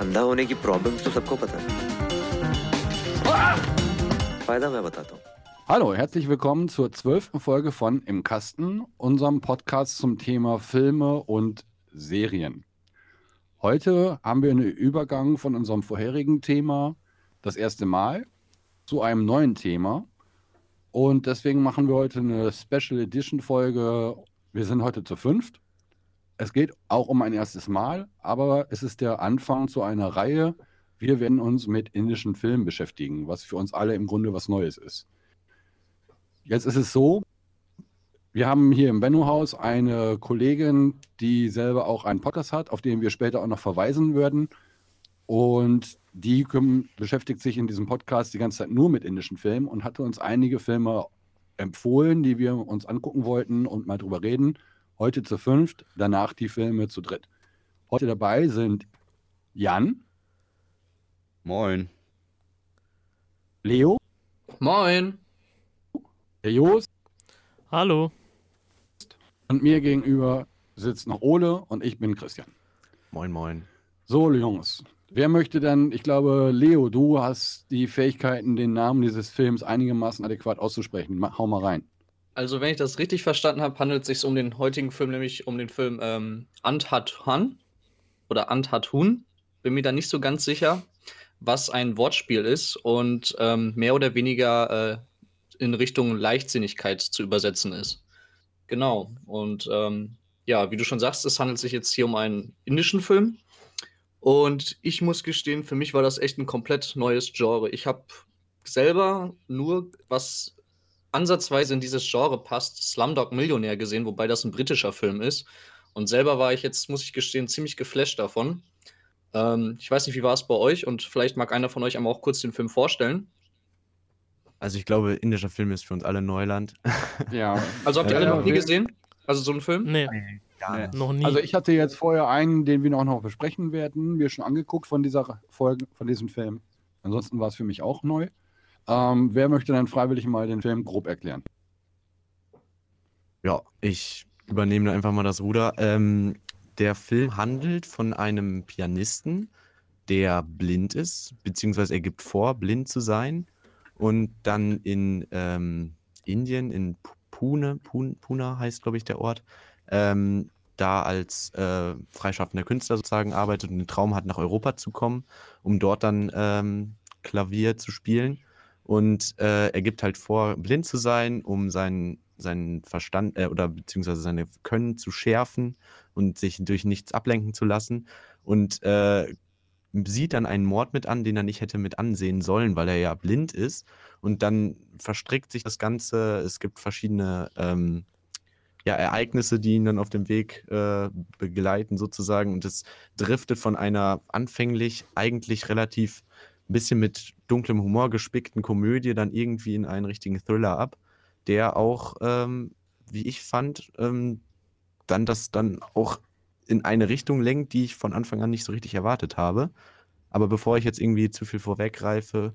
अंधा होने की प्रॉब्लम्स तो सबको पता है फायदा मैं बताता हूँ Hallo, herzlich willkommen zur zwölften Folge von Im Kasten, unserem Podcast zum Thema Filme und Serien. Heute haben wir einen Übergang von unserem vorherigen Thema, das erste Mal, zu einem neuen Thema. Und deswegen machen wir heute eine Special Edition Folge. Wir sind heute zu fünft. es geht auch um ein erstes Mal, aber es ist der Anfang zu einer Reihe. Wir werden uns mit indischen Filmen beschäftigen, was für uns alle im Grunde was Neues ist. Jetzt ist es so, wir haben hier im Benno-Haus eine Kollegin, die selber auch einen Podcast hat, auf den wir später auch noch verweisen würden. Und die beschäftigt sich in diesem Podcast die ganze Zeit nur mit indischen Filmen und hatte uns einige Filme empfohlen, die wir uns angucken wollten und mal drüber reden. Heute zu fünft, danach die Filme zu dritt. Heute dabei sind Jan, Moin. Leo, Moin. der Jos Hallo. und mir gegenüber sitzt noch Ole und ich bin Christian. Moin, moin. So, Jungs. Wer möchte denn, ich glaube, Leo, du hast die Fähigkeiten, den Namen dieses Films einigermaßen adäquat auszusprechen. Hau mal rein. Also, wenn ich das richtig verstanden habe, handelt es sich um den heutigen Film, nämlich um den Film ähm, Anthat-Han oder Anthat-Hun. Bin mir da nicht so ganz sicher, was ein Wortspiel ist und ähm, mehr oder weniger äh, in Richtung Leichtsinnigkeit zu übersetzen ist. Genau. Und ähm, ja, wie du schon sagst, es handelt sich jetzt hier um einen indischen Film. Und ich muss gestehen, für mich war das echt ein komplett neues Genre. Ich habe selber nur, was ansatzweise in dieses Genre passt, Slumdog Millionär gesehen, wobei das ein britischer Film ist. Und selber war ich jetzt, muss ich gestehen, ziemlich geflasht davon. Ähm, ich weiß nicht, wie war es bei euch und vielleicht mag einer von euch einmal auch kurz den Film vorstellen. Also ich glaube, indischer Film ist für uns alle Neuland. Ja. Also habt ihr Ja, alle noch nie gesehen? Also so einen Film? Nee, Ja. noch nie. Also ich hatte jetzt vorher einen, den wir auch noch besprechen werden, mir schon angeguckt von dieser Folge, von diesem Film. Ansonsten war es für mich auch neu. Ähm, wer möchte dann freiwillig mal den Film grob erklären? Ja, ich übernehme da einfach mal das Ruder. Ähm, der Film handelt von einem Pianisten, der blind ist, beziehungsweise er gibt vor, blind zu sein und dann in ähm, Indien, in Pu- Pune, Pune, Pune heißt, glaube ich, der Ort, ähm, da als äh, freischaffender Künstler sozusagen arbeitet und den Traum hat, nach Europa zu kommen, um dort dann ähm, Klavier zu spielen. Und äh, er gibt halt vor, blind zu sein, um seinen, seinen Verstand äh, oder beziehungsweise seine Können zu schärfen und sich durch nichts ablenken zu lassen. Und äh, sieht dann einen Mord mit an, den er nicht hätte mit ansehen sollen, weil er ja blind ist. Und dann verstrickt sich das Ganze. Es gibt verschiedene ähm, ja, Ereignisse, die ihn dann auf dem Weg äh, begleiten, sozusagen. Und es driftet von einer anfänglich eigentlich relativ ein bisschen mit dunklem Humor gespickten Komödie dann irgendwie in einen richtigen Thriller ab, der auch, ähm, wie ich fand, ähm, dann das dann auch in eine Richtung lenkt, die ich von Anfang an nicht so richtig erwartet habe. Aber bevor ich jetzt irgendwie zu viel vorweggreife,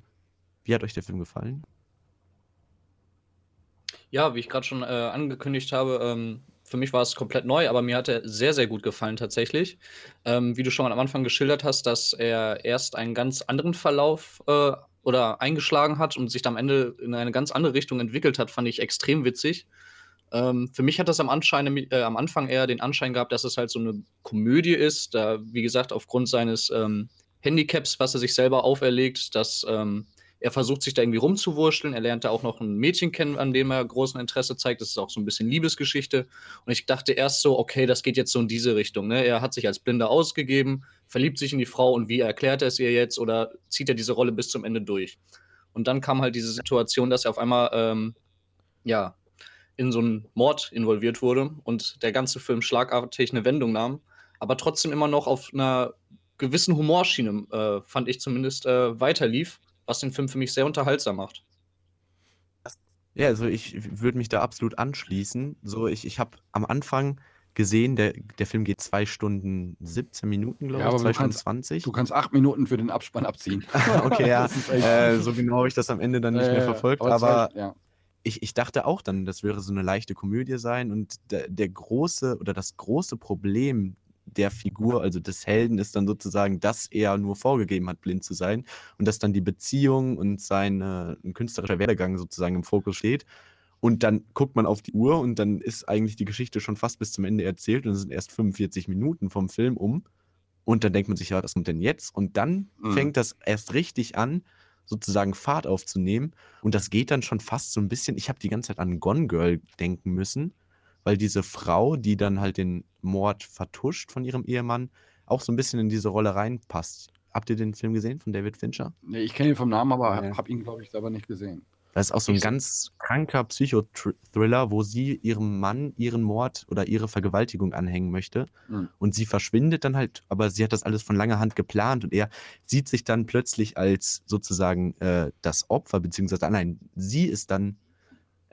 wie hat euch der Film gefallen? Ja, wie ich gerade schon äh, angekündigt habe, ähm, für mich war es komplett neu, aber mir hat er sehr, sehr gut gefallen tatsächlich. Ähm, wie du schon am Anfang geschildert hast, dass er erst einen ganz anderen Verlauf äh, oder eingeschlagen hat und sich am Ende in eine ganz andere Richtung entwickelt hat, fand ich extrem witzig. Ähm, für mich hat das am, äh, am Anfang eher den Anschein gehabt, dass es halt so eine Komödie ist, da, wie gesagt, aufgrund seines ähm, Handicaps, was er sich selber auferlegt, dass ähm, er versucht sich da irgendwie rumzuwurschteln. Er lernt da auch noch ein Mädchen kennen, an dem er großen Interesse zeigt. Das ist auch so ein bisschen Liebesgeschichte. Und ich dachte erst so, okay, das geht jetzt so in diese Richtung. Ne? Er hat sich als Blinder ausgegeben, verliebt sich in die Frau und wie erklärt er es ihr jetzt oder zieht er diese Rolle bis zum Ende durch? Und dann kam halt diese Situation, dass er auf einmal ähm, ja in so einen Mord involviert wurde und der ganze Film schlagartig eine Wendung nahm, aber trotzdem immer noch auf einer gewissen Humorschiene, äh, fand ich zumindest, äh, weiterlief, was den Film für mich sehr unterhaltsam macht. Ja, also ich würde mich da absolut anschließen. So, ich, ich habe am Anfang gesehen, der, der Film geht zwei Stunden 17 Minuten, glaube Ja, ich, aber zwei du Stunden kannst- 20. Du kannst acht Minuten für den Abspann abziehen. okay, ja. Äh, so genau habe ich das am Ende dann nicht Äh, mehr verfolgt, aber aber zwei- ja. ich, ich dachte auch dann, das wäre so eine leichte Komödie sein und der, der große oder das große Problem der Figur, also des Helden, ist dann sozusagen, dass er nur vorgegeben hat, blind zu sein und dass dann die Beziehung und sein äh, ein künstlerischer Werdegang sozusagen im Fokus steht. Und dann guckt man auf die Uhr und dann ist eigentlich die Geschichte schon fast bis zum Ende erzählt und es sind erst 45 Minuten vom Film um. Und dann denkt man sich, ja, was kommt denn jetzt? Und dann Mhm. fängt das erst richtig an, sozusagen Fahrt aufzunehmen. Und das geht dann schon fast so ein bisschen. Ich habe die ganze Zeit an Gone Girl denken müssen, weil diese Frau, die dann halt den Mord vertuscht von ihrem Ehemann, auch so ein bisschen in diese Rolle reinpasst. Habt ihr den Film gesehen von David Fincher? Nee, ich kenne ihn vom Namen, aber Ja. habe ihn, glaube ich, selber nicht gesehen. Das ist auch so ein ganz kranker Psychothriller, wo sie ihrem Mann ihren Mord oder ihre Vergewaltigung anhängen möchte. Mhm. Und sie verschwindet dann halt, aber sie hat das alles von langer Hand geplant und er sieht sich dann plötzlich als sozusagen äh, das Opfer, beziehungsweise nein, sie ist dann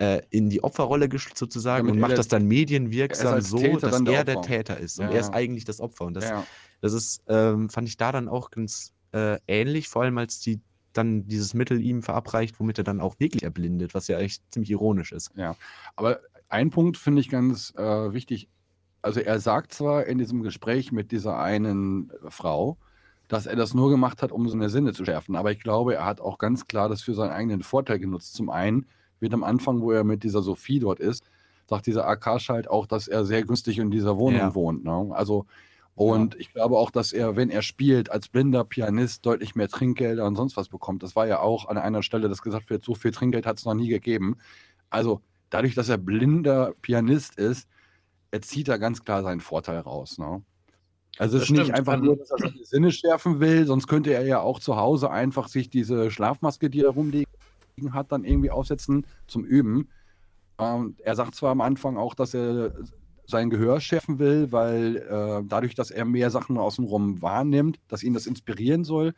äh, in die Opferrolle sozusagen Damit und macht der- das dann medienwirksam so, Täter dass der er der Opfer. Täter ist. Und Ja, er ist ja. eigentlich das Opfer. Und das, ja. das ist, ähm, fand ich da dann auch ganz äh, ähnlich, vor allem als die dann dieses Mittel ihm verabreicht, womit er dann auch wirklich erblindet, was ja echt ziemlich ironisch ist. Aber ein Punkt finde ich ganz äh, wichtig. Also er sagt zwar in diesem Gespräch mit dieser einen Frau, dass er das nur gemacht hat, um seine Sinne zu schärfen. Aber ich glaube, er hat auch ganz klar das für seinen eigenen Vorteil genutzt. Zum einen wird am Anfang, wo er mit dieser Sophie dort ist, sagt dieser Akash halt auch, dass er sehr günstig in dieser Wohnung Ja. wohnt. Ne? Also und ich glaube auch, dass er, wenn er spielt, als blinder Pianist deutlich mehr Trinkgelder und sonst was bekommt. Das war ja auch an einer Stelle, dass gesagt wird, so viel Trinkgeld hat es noch nie gegeben. Also dadurch, dass er blinder Pianist ist, er zieht da ganz klar seinen Vorteil raus. Ne? Also es ist nicht einfach Ähm, nur, dass er seine Sinne schärfen will, sonst könnte er ja auch zu Hause einfach sich diese Schlafmaske, die er rumliegen hat, dann irgendwie aufsetzen zum Üben. Ähm, er sagt zwar am Anfang auch, dass er sein Gehör schärfen will, weil äh, dadurch, dass er mehr Sachen außenrum wahrnimmt, dass ihn das inspirieren soll,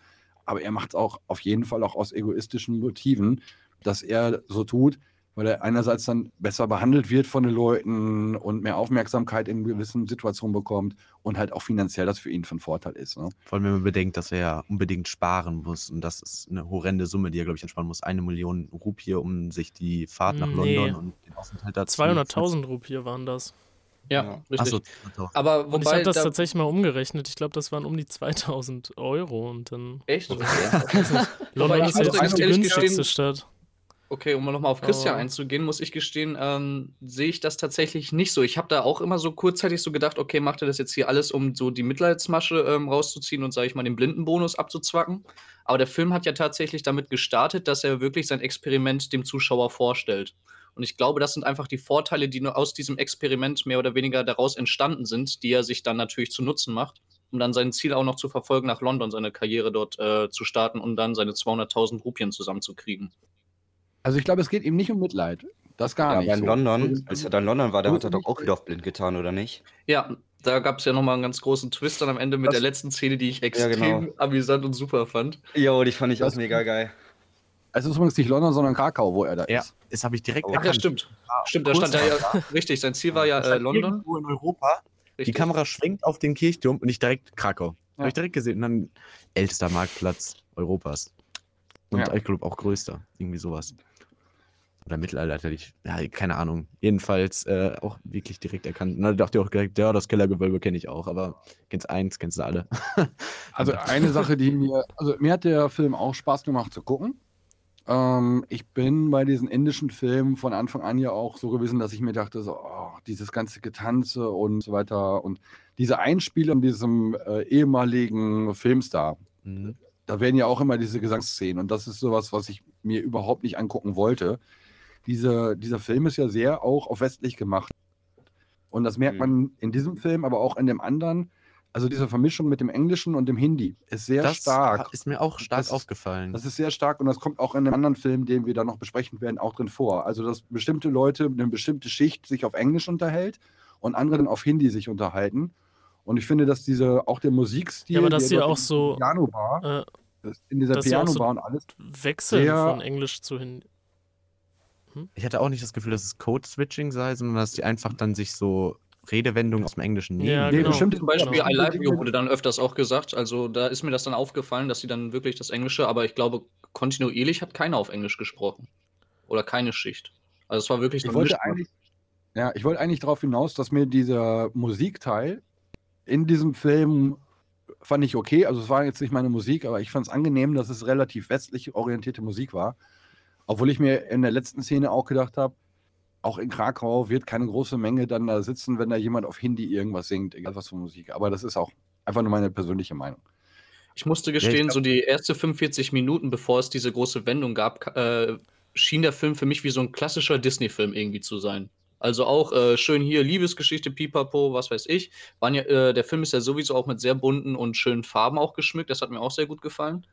aber er macht es auch auf jeden Fall auch aus egoistischen Motiven, dass er so tut, weil er einerseits dann besser behandelt wird von den Leuten und mehr Aufmerksamkeit in gewissen Situationen bekommt und halt auch finanziell das für ihn von Vorteil ist. Ne? Vor allem, wenn man bedenkt, dass er ja unbedingt sparen muss. Und das ist eine horrende Summe, die er, glaube ich, entsparen muss. Eine Million Rupie, um sich die Fahrt nach Nee. London und den Aufenthalt dazu 200.000 Rupie waren das. Ja, Ja. richtig. Achso, Aber Und ich wobei habe das da, tatsächlich mal umgerechnet. Ich glaube, das waren um die 2000 Euro und dann. echt? Also, Wobei London ist ja jetzt nicht die günstigste gestehen- Stadt. Okay, um nochmal auf Christian Oh. einzugehen, muss ich gestehen, ähm, sehe ich das tatsächlich nicht so. Ich habe da auch immer so kurzzeitig so gedacht, okay, macht er das jetzt hier alles, um so die Mitleidsmasche ähm, rauszuziehen und, sage ich mal, den Blindenbonus abzuzwacken? Aber der Film hat ja tatsächlich damit gestartet, dass er wirklich sein Experiment dem Zuschauer vorstellt. Und ich glaube, das sind einfach die Vorteile, die nur aus diesem Experiment mehr oder weniger daraus entstanden sind, die er sich dann natürlich zu Nutzen macht, um dann sein Ziel auch noch zu verfolgen, nach London seine Karriere dort äh, zu starten und dann seine 200.000 Rupien zusammenzukriegen. Also ich glaube, es geht ihm nicht um Mitleid. Das gar Ja, nicht. aber in so. London, als er da in London war, da hat er doch auch wieder auf blind getan, oder nicht? Ja, da gab es ja nochmal einen ganz großen Twist dann am Ende mit Das- der letzten Szene, die ich Ja, extrem genau. amüsant und super fand. Jo, die fand ich Das- auch mega geil. Es ist übrigens nicht London, sondern Krakau, wo er da Ja, ist. das habe ich direkt Oh. Ach ja, stimmt. Stimmt, da stand er ja, richtig, sein Ziel war ja äh, London. Irgendwo in Europa. Die Richtig. Kamera schwenkt auf den Kirchturm und ich direkt Krakau. Ja. Habe ich direkt gesehen. Und dann ältester Marktplatz Europas. Und Ja. ich glaube auch größter. Irgendwie sowas. Oder mittelalterlich. Ja, keine Ahnung. Jedenfalls äh, auch wirklich direkt erkannt. Und dann dachte ich auch direkt, ja, das Kellergewölbe kenne ich auch. Aber kennst eins, kennst du alle. Also eine Sache, die mir, also mir hat der Film auch Spaß gemacht zu gucken. Ähm, ich bin bei diesen indischen Filmen von Anfang an ja auch so gewesen, dass ich mir dachte, so, oh, dieses ganze Getanze und so weiter und diese Einspielung diesem äh, ehemaligen Filmstar, Mhm. da werden ja auch immer diese Gesangsszenen und das ist sowas, was ich mir überhaupt nicht angucken wollte. Diese, dieser Film ist ja sehr auch auf westlich gemacht. Und das merkt Mhm. man in diesem Film, aber auch in dem anderen. Also diese Vermischung mit dem Englischen und dem Hindi ist sehr das stark. ist mir auch stark Das ist- aufgefallen. Das ist sehr stark und das kommt auch in einem anderen Film, den wir dann noch besprechen werden, auch drin vor. Also dass bestimmte Leute, eine bestimmte Schicht sich auf Englisch unterhält und andere dann auf Hindi sich unterhalten. Und ich finde, dass diese, auch der Musikstil, Ja, aber dass hier dort auch in so, Piano-Bar, Äh, das- in dieser hier auch so- Piano-Bar und alles, Wechseln Sehr- von Englisch zu Hindi. Ich hatte auch nicht das Gefühl, dass es Code-Switching sei, sondern dass die einfach dann sich so Redewendungen aus dem Englischen nehmen. Ja, genau. bestimmte- Zum Beispiel Genau. I Love You wurde dann öfters auch gesagt. Also da ist mir das dann aufgefallen, dass sie dann wirklich das Englische, aber ich glaube, kontinuierlich hat keiner auf Englisch gesprochen. Oder keine Schicht. Also es war wirklich Ich ein wollte eigentlich, ja, ich wollte eigentlich darauf hinaus, dass mir dieser Musikteil in diesem Film fand ich okay. Also es war jetzt nicht meine Musik, aber ich fand es angenehm, dass es relativ westlich orientierte Musik war. Obwohl ich mir in der letzten Szene auch gedacht habe, auch in Krakau wird keine große Menge dann da sitzen, wenn da jemand auf Hindi irgendwas singt, egal was für Musik. Aber das ist auch einfach nur meine persönliche Meinung. Ich musste Ja, ich gestehen, glaub- so die erste 45 Minuten, bevor es diese große Wendung gab, äh, schien der Film für mich wie so ein klassischer Disney-Film irgendwie zu sein. Also auch äh, schön hier Liebesgeschichte, Pipapo, was weiß ich. Ja, äh, der Film ist ja sowieso auch mit sehr bunten und schönen Farben auch geschmückt. Das hat mir auch sehr gut gefallen.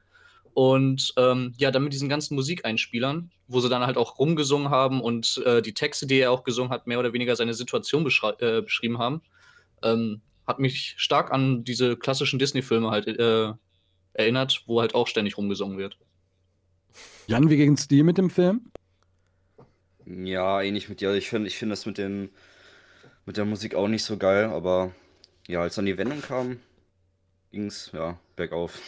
Und ähm, ja, dann mit diesen ganzen Musikeinspielern, wo sie dann halt auch rumgesungen haben und äh, die Texte, die er auch gesungen hat, mehr oder weniger seine Situation äh, beschrieben haben, ähm, hat mich stark an diese klassischen Disney-Filme halt äh, erinnert, wo halt auch ständig rumgesungen wird. Jan, wie ging es dir mit dem Film? Ja, ähnlich mit dir. Ich finde ich find das mit, den, mit der Musik auch nicht so geil, aber ja, als dann die Wendung kam, ging es ja bergauf,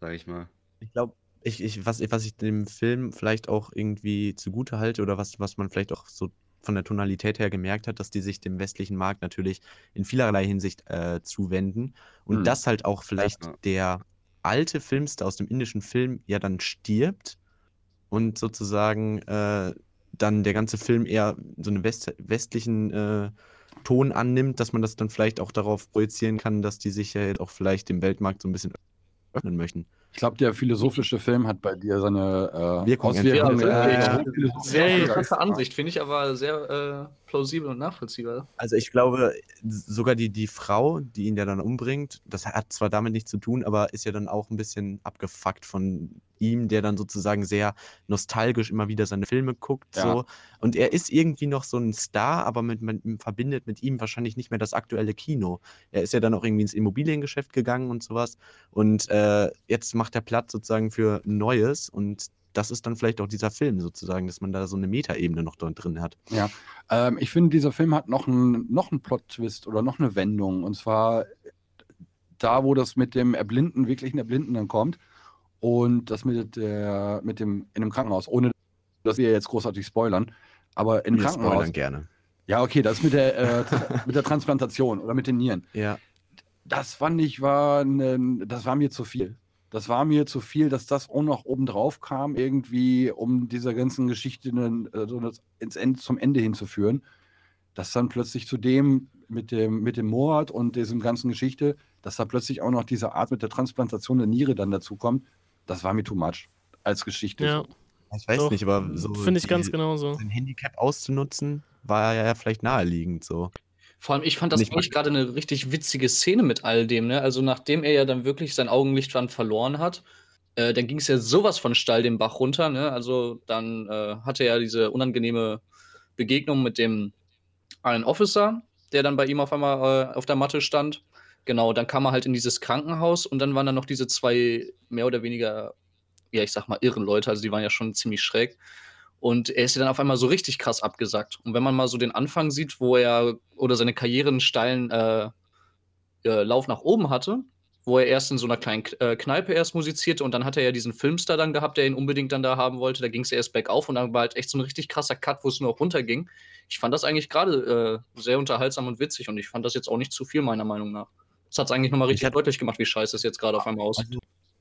sag ich mal. Ich glaube, ich, ich, was, was ich dem Film vielleicht auch irgendwie zugute halte oder was, was man vielleicht auch so von der Tonalität her gemerkt hat, dass die sich dem westlichen Markt natürlich in vielerlei Hinsicht äh, zuwenden und Mhm. dass halt auch vielleicht Ja. der alte Filmstar aus dem indischen Film ja dann stirbt und sozusagen äh, dann der ganze Film eher so einen West westlichen äh, Ton annimmt, dass man das dann vielleicht auch darauf projizieren kann, dass die sich ja jetzt auch vielleicht dem Weltmarkt so ein bisschen öffnen möchten. Ich glaube, der philosophische Film hat bei dir seine äh, Wirkung Auswirkungen. Ja, Sehr interessante Ansicht, finde ich aber sehr äh, plausibel und nachvollziehbar. Also ich glaube, sogar die, die Frau, die ihn ja dann umbringt, das hat zwar damit nichts zu tun, aber ist ja dann auch ein bisschen abgefuckt von ihm, der dann sozusagen sehr nostalgisch immer wieder seine Filme guckt. Ja. So. Und er ist irgendwie noch so ein Star, aber mit, man verbindet mit ihm wahrscheinlich nicht mehr das aktuelle Kino. Er ist ja dann auch irgendwie ins Immobiliengeschäft gegangen und sowas. Und äh, jetzt macht er Platz sozusagen für Neues und das ist dann vielleicht auch dieser Film sozusagen, dass man da so eine Metaebene noch drin hat. Ähm, ich finde, dieser Film hat noch einen noch einen Plot-Twist oder noch eine Wendung. Und zwar da, wo das mit dem Erblinden, wirklichen Erblinden dann kommt. Und das mit, der, mit dem in dem Krankenhaus, ohne dass wir jetzt großartig spoilern. Aber im Wir Krankenhaus. spoilern gerne. Ja, okay, das mit der, äh, mit der Transplantation oder mit den Nieren. Ja. Das fand ich war, ne, das war mir zu viel. Das war mir zu viel, dass das auch noch oben drauf kam, irgendwie, um dieser ganzen Geschichte ne, äh, so das ins Ende, zum Ende hinzuführen. Dass dann plötzlich zu dem mit dem, mit dem Mord und diesem ganzen Geschichte, dass da plötzlich auch noch diese Art mit der Transplantation der Niere dann dazu kommt, das war mir too much als Geschichte. Ja. Ich weiß Doch, nicht, aber so. finde ich die- ganz genauso. Sein Handicap auszunutzen, war ja vielleicht naheliegend so. Vor allem, ich fand das eigentlich gerade eine richtig witzige Szene mit all dem, ne? Also, nachdem er ja dann wirklich sein Augenlicht dann verloren hat, äh, dann ging es ja sowas von steil den Bach runter, ne? Also, dann äh, hatte er ja diese unangenehme Begegnung mit dem einen Officer, der dann bei ihm auf einmal äh, auf der Matte stand. Genau, dann kam er halt in dieses Krankenhaus und dann waren da noch diese zwei mehr oder weniger, ja, ich sag mal, irren Leute, also die waren ja schon ziemlich schräg. Und er ist ja dann auf einmal so richtig krass abgesackt. Und wenn man mal so den Anfang sieht, wo er oder seine Karriere einen steilen äh, äh, Lauf nach oben hatte, wo er erst in so einer kleinen äh, Kneipe erst musizierte und dann hat er ja diesen Filmstar dann gehabt, der ihn unbedingt dann da haben wollte. Da ging es erst bergauf und dann war halt echt so ein richtig krasser Cut, wo es nur noch runterging. Ich fand das eigentlich gerade äh, sehr unterhaltsam und witzig und ich fand das jetzt auch nicht zu viel, meiner Meinung nach. Das hat es eigentlich nochmal Ich richtig deutlich gemacht, wie scheiße es jetzt gerade auf einmal aussieht.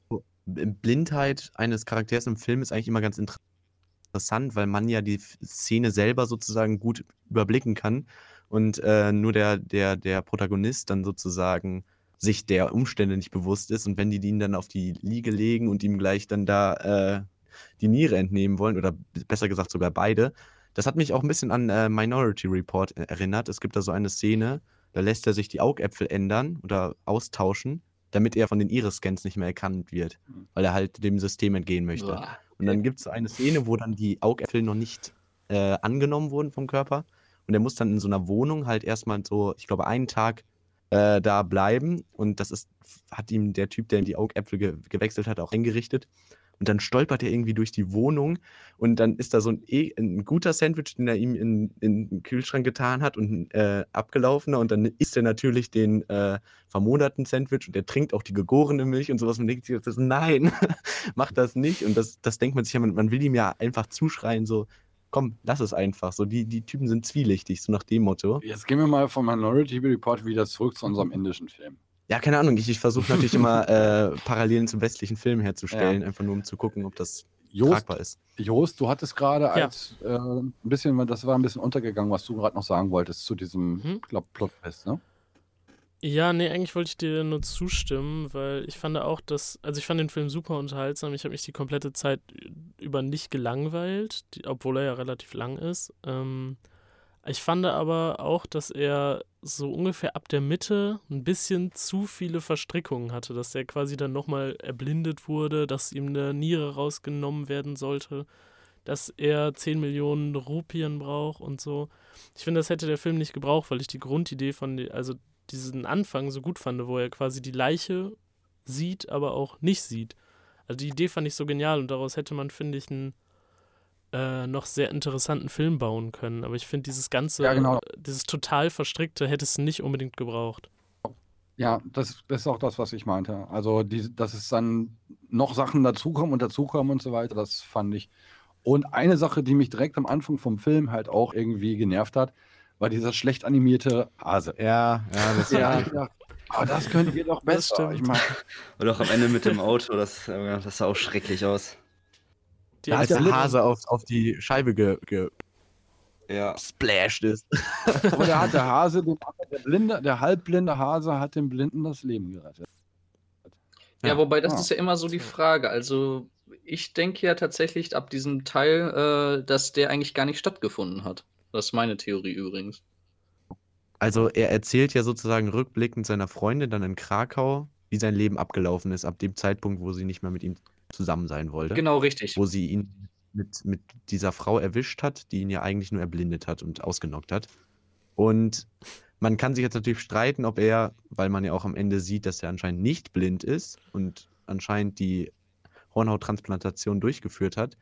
Also, Blindheit eines Charakters im Film ist eigentlich immer ganz inter- interessant, weil man ja die Szene selber sozusagen gut überblicken kann und äh, nur der, der, der Protagonist dann sozusagen sich der Umstände nicht bewusst ist und wenn die ihn dann auf die Liege legen und ihm gleich dann da äh, die Niere entnehmen wollen oder besser gesagt sogar beide, das hat mich auch ein bisschen an äh, Minority Report äh, erinnert. Es gibt da so eine Szene, da lässt er sich die Augäpfel ändern oder austauschen, damit er von den Iris-Scans nicht mehr erkannt wird, Mhm. weil er halt dem System entgehen möchte. Uah. Und dann gibt es eine Szene, wo dann die Augäpfel noch nicht äh, angenommen wurden vom Körper. Und er muss dann in so einer Wohnung halt erstmal so, ich glaube, einen Tag äh, da bleiben. Und das ist, hat ihm der Typ, der ihm die Augäpfel ge gewechselt hat, auch eingerichtet. Und dann stolpert er irgendwie durch die Wohnung und dann ist da so ein, e ein guter Sandwich, den er ihm in, in den Kühlschrank getan hat und ein äh, abgelaufener. Und dann isst er natürlich den äh, vermoderten Sandwich und er trinkt auch die gegorene Milch und sowas. Und denkt sich, das, nein, mach das nicht. Und das, das denkt man sich ja, man, man will ihm ja einfach zuschreien, so, komm, lass es einfach. So, die, die Typen sind zwielichtig, so nach dem Motto. Jetzt gehen wir mal vom Minority Report wieder zurück zu unserem indischen Film. Ja, keine Ahnung, ich, ich versuche natürlich immer äh, Parallelen zum westlichen Film herzustellen, einfach nur um zu gucken, ob das Jost, tragbar ist. Jost, du hattest gerade Ja. als äh, ein bisschen, das war ein bisschen untergegangen, was du gerade noch sagen wolltest zu diesem, Mhm. ich glaube, Plotfest, ne? Ja, nee, eigentlich wollte ich dir nur zustimmen, weil ich fand auch, dass, also ich fand den Film super unterhaltsam. Ich habe mich die komplette Zeit über nicht gelangweilt, die, obwohl er ja relativ lang ist. Ähm, ich fand aber auch, dass er so ungefähr ab der Mitte ein bisschen zu viele Verstrickungen hatte, dass er quasi dann nochmal erblindet wurde, dass ihm eine Niere rausgenommen werden sollte, dass er 10 Millionen Rupien braucht und so. Ich finde, das hätte der Film nicht gebraucht, weil ich die Grundidee von, also diesen Anfang so gut fand, wo er quasi die Leiche sieht, aber auch nicht sieht. Also die Idee fand ich so genial und daraus hätte man, finde ich, einen äh, noch sehr interessanten Film bauen können. Aber ich finde, dieses ganze, Ja, genau. dieses total verstrickte hätte es nicht unbedingt gebraucht. Ja, das, das ist auch das, was ich meinte. Also, die, dass es dann noch Sachen dazukommen und dazukommen und so weiter, das fand ich. Und eine Sache, die mich direkt am Anfang vom Film halt auch irgendwie genervt hat, war dieser schlecht animierte Hase. Ja, ja, das Ja, ich oh, das könnt ihr doch besser. Ich meine, Und auch am Ende mit dem Auto, das, äh, das sah auch schrecklich aus. Die als ja der. Hase auf, auf die Scheibe gesplashed ge Ja. ist. aber da hat der Hase, den, der, blinde, der halbblinde Hase hat dem Blinden das Leben gerettet. Ja, Ja. wobei das Ah. ist ja immer so die Frage. Also ich denke ja tatsächlich ab diesem Teil, äh, dass der eigentlich gar nicht stattgefunden hat. Das ist meine Theorie übrigens. Also er erzählt ja sozusagen rückblickend seiner Freundin dann in Krakau, wie sein Leben abgelaufen ist, ab dem Zeitpunkt, wo sie nicht mehr mit ihm zusammen sein wollte. Genau richtig. Wo sie ihn mit, mit dieser Frau erwischt hat, die ihn ja eigentlich nur erblindet hat und ausgenockt hat. Und man kann sich jetzt natürlich streiten, ob er, weil man ja auch am Ende sieht, dass er anscheinend nicht blind ist und anscheinend die Hornhauttransplantation durchgeführt hat,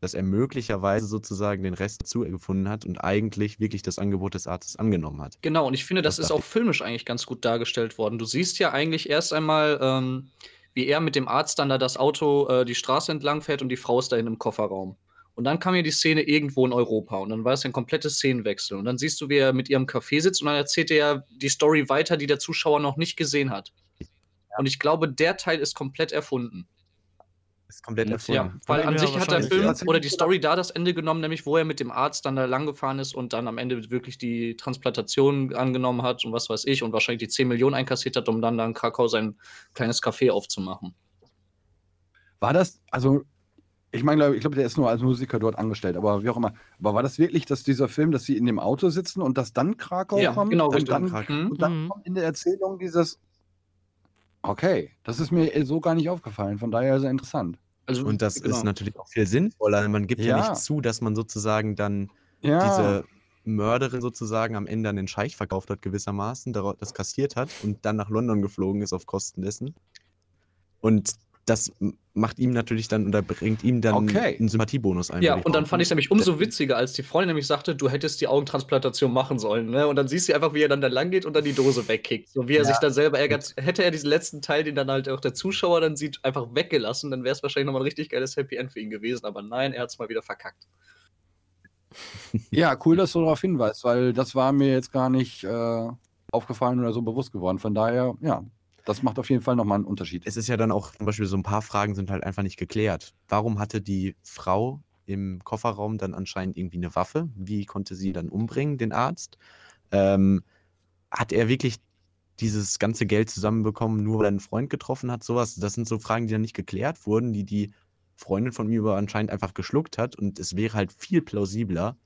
dass er möglicherweise sozusagen den Rest dazu gefunden hat und eigentlich wirklich das Angebot des Arztes angenommen hat. Genau, und ich finde, das Das ist auch filmisch eigentlich ganz gut dargestellt worden. Du siehst ja eigentlich erst einmal, ähm, wie er mit dem Arzt dann da das Auto äh, die Straße entlang fährt und die Frau ist da in einem Kofferraum. Und dann kam ja die Szene irgendwo in Europa und dann war es ein komplettes Szenenwechsel. Und dann siehst du, wie er mit ihrem Café sitzt und dann erzählt er ja die Story weiter, die der Zuschauer noch nicht gesehen hat. Und ich glaube, der Teil ist komplett erfunden. Ist komplett Muss Ja, erfunden. weil Ja, an sich hat der. Film Ja. oder die Story da das Ende genommen, nämlich wo er mit dem Arzt dann da lang gefahren ist und dann am Ende wirklich die Transplantation angenommen hat und was weiß ich und wahrscheinlich die 10 Millionen einkassiert hat, um dann da in Krakau sein kleines Café aufzumachen. War das, also, ich meine, ich glaube, der ist nur als Musiker dort angestellt, aber wie auch immer. Aber war das wirklich, dass dieser Film, dass sie in dem Auto sitzen und dass dann Krakau Ja, kommt? genau, und dann, Krakau. Mhm. und dann Mhm. kommt in der Erzählung dieses. Okay, das ist mir so gar nicht aufgefallen, von daher sehr interessant. Also, Und das genau. ist natürlich auch viel sinnvoller. Man gibt ja, Ja. nicht zu, dass man sozusagen dann Ja, diese Mörderin sozusagen am Ende an den Scheich verkauft hat, gewissermaßen, das kassiert hat und dann nach London geflogen ist auf Kosten dessen. Und das macht ihm natürlich dann oder bringt ihm dann Okay. einen Sympathiebonus ein. Ja, und dann fand ich es nämlich umso witziger, als die Freundin nämlich sagte, du hättest die Augentransplantation machen sollen. Ne? Und dann siehst du einfach, wie er dann da lang geht und dann die Dose wegkickt. So wie er sich dann selber ärgert. Hätte er diesen letzten Teil, den dann halt auch der Zuschauer dann sieht, einfach weggelassen, dann wäre es wahrscheinlich nochmal ein richtig geiles Happy End für ihn gewesen. Aber nein, er hat es mal wieder verkackt. ja, cool, dass du darauf hinweist, weil das war mir jetzt gar nicht äh, aufgefallen oder so bewusst geworden. Von daher, ja, das macht auf jeden Fall nochmal einen Unterschied. es ist ja dann auch zum Beispiel so ein paar Fragen sind halt einfach nicht geklärt. Warum hatte die Frau im Kofferraum dann anscheinend irgendwie eine Waffe? Wie konnte sie dann umbringen, den Arzt? Ähm, hat er wirklich dieses ganze Geld zusammenbekommen, nur weil er einen Freund getroffen hat? Sowas, das sind so Fragen, die dann nicht geklärt wurden, die die Freundin von mir anscheinend einfach geschluckt hat. Und es wäre halt viel plausibler,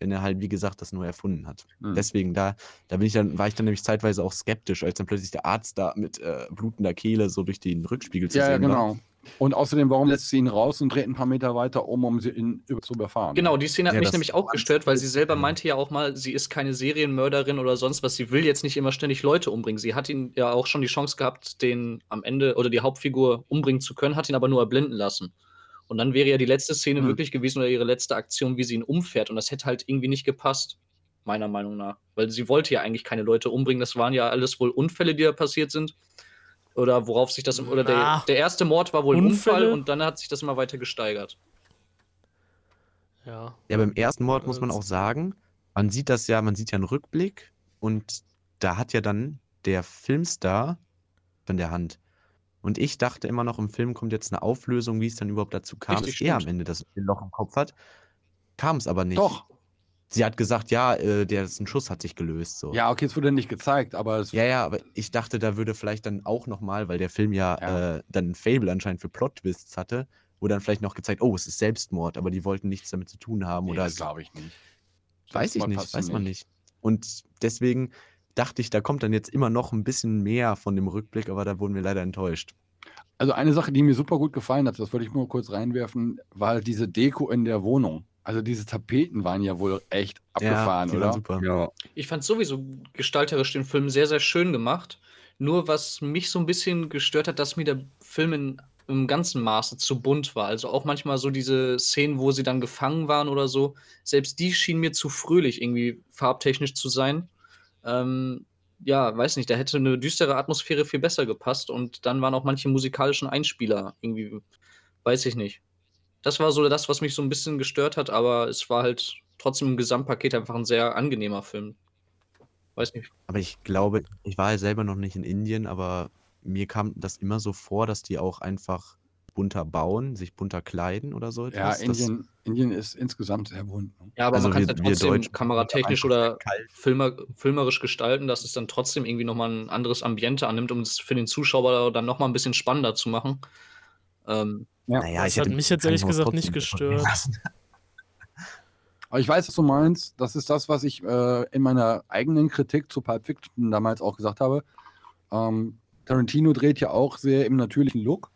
wenn er halt, wie gesagt, das nur erfunden hat. Hm. Deswegen, da, da bin ich dann, war ich dann nämlich zeitweise auch skeptisch, als dann plötzlich der Arzt da mit äh, blutender Kehle so durch den Rückspiegel zu Ja, ja, sehen war. genau. Und außerdem, warum lässt sie ihn raus und dreht ein paar Meter weiter um, um sie ihn über zu überfahren? Genau, die Szene hat Ja, mich nämlich auch gestört, weil sie selber Mhm. meinte ja auch mal, sie ist keine Serienmörderin oder sonst was. Sie will jetzt nicht immer ständig Leute umbringen. Sie hat ihn ja auch schon die Chance gehabt, den am Ende oder die Hauptfigur umbringen zu können, hat ihn aber nur erblinden lassen. Und dann wäre ja die letzte Szene Hm. wirklich gewesen oder ihre letzte Aktion, wie sie ihn umfährt. Und das hätte halt irgendwie nicht gepasst, meiner Meinung nach. Weil sie wollte ja eigentlich keine Leute umbringen. Das waren ja alles wohl Unfälle, die da passiert sind. Oder worauf sich das. Oder der, der erste Mord war wohl ein Unfall und dann hat sich das immer weiter gesteigert. Ja. Ja, beim ersten Mord muss man auch sagen, man sieht das ja, man sieht ja einen Rückblick und da hat ja dann der Filmstar von der Hand. Und ich dachte immer noch, im Film kommt jetzt eine Auflösung, wie es dann überhaupt dazu kam, Richtig, dass er am stimmt. Ende das Loch im Kopf hat. Kam es aber nicht. Doch. Sie hat gesagt, ja, äh, der ist ein Schuss hat sich gelöst. So. Ja, okay, es wurde nicht gezeigt, aber es Ja, ja, aber ich dachte, da würde vielleicht dann auch nochmal, weil der Film ja, Ja. Äh, dann ein Fable anscheinend für Plot-Twists hatte, wo dann vielleicht noch gezeigt, oh, es ist Selbstmord, aber die wollten nichts damit zu tun haben. nee, oder das glaube ich nicht. Weiß ich nicht, weiß man nicht. Und deswegen dachte ich, da kommt dann jetzt immer noch ein bisschen mehr von dem Rückblick, aber da wurden wir leider enttäuscht. Also eine Sache, die mir super gut gefallen hat, das wollte ich nur kurz reinwerfen, war halt diese Deko in der Wohnung. Also diese Tapeten waren ja wohl echt abgefahren, die oder? waren super. Ja, Ich fand sowieso gestalterisch den Film sehr, sehr schön gemacht. Nur was mich so ein bisschen gestört hat, dass mir der Film in, im ganzen Maße zu bunt war. Also auch manchmal so diese Szenen, wo sie dann gefangen waren oder so. Selbst die schienen mir zu fröhlich irgendwie farbtechnisch zu sein. Ähm, ja, weiß nicht, da hätte eine düstere Atmosphäre viel besser gepasst und dann waren auch manche musikalischen Einspieler irgendwie, weiß ich nicht. Das war so das, was mich so ein bisschen gestört hat, aber es war halt trotzdem im Gesamtpaket einfach ein sehr angenehmer Film. Weiß nicht. Aber ich glaube, ich war ja selber noch nicht in Indien, aber mir kam das immer so vor, dass die auch einfach bunter bauen, sich bunter kleiden oder so Ja, etwas. Das- Indien, Indien ist insgesamt sehr bunt. ne? Ja, aber Also man kann es ja trotzdem kameratechnisch oder filmer, filmerisch gestalten, dass es dann trotzdem irgendwie nochmal ein anderes Ambiente annimmt, um es für den Zuschauer dann nochmal ein bisschen spannender zu machen. Ähm, Ja. Naja, Das ich hat mich jetzt ehrlich gesagt nicht gestört. Aber ich weiß, was du meinst. Das ist das, was ich äh, in meiner eigenen Kritik zu Pulp Fiction damals auch gesagt habe. Ähm, Tarantino dreht ja auch sehr im natürlichen Look.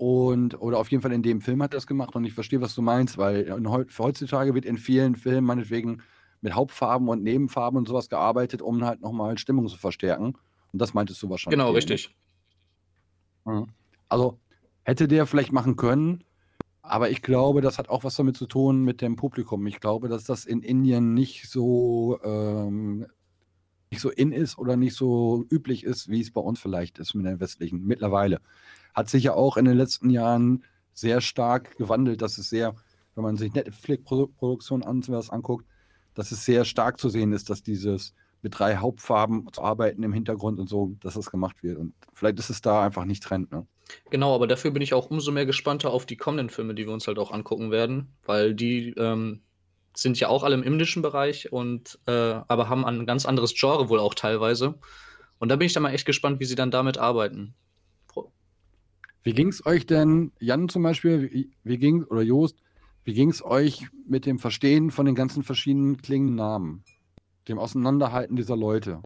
Und, oder auf jeden Fall in dem Film hat er das gemacht. Und ich verstehe, was du meinst, weil für heutzutage wird in vielen Filmen meinetwegen mit Hauptfarben und Nebenfarben und sowas gearbeitet, um halt nochmal Stimmung zu verstärken. Und das meintest du wahrscheinlich. genau, eben, richtig. Mhm. Also hätte der vielleicht machen können, aber ich glaube, das hat auch was damit zu tun mit dem Publikum. Ich glaube, dass das in Indien nicht so ähm, nicht so in ist oder nicht so üblich ist, wie es bei uns vielleicht ist mit den westlichen. Mittlerweile hat sich ja auch in den letzten Jahren sehr stark gewandelt. Das ist sehr, wenn man sich Netflix-Produktionen an, anguckt, dass es sehr stark zu sehen ist, dass dieses mit drei Hauptfarben zu arbeiten im Hintergrund und so, dass das gemacht wird. Und vielleicht ist es da einfach nicht Trend. Ne? Genau, aber dafür bin ich auch umso mehr gespannter auf die kommenden Filme, die wir uns halt auch angucken werden, weil die ähm, sind ja auch alle im indischen Bereich und äh, aber haben ein ganz anderes Genre wohl auch teilweise. Und da bin ich dann mal echt gespannt, wie sie dann damit arbeiten. Wie ging es euch denn, Jan zum Beispiel, wie, wie ging oder Joost, wie ging es euch mit dem Verstehen von den ganzen verschiedenen klingenden Namen? Dem Auseinanderhalten dieser Leute?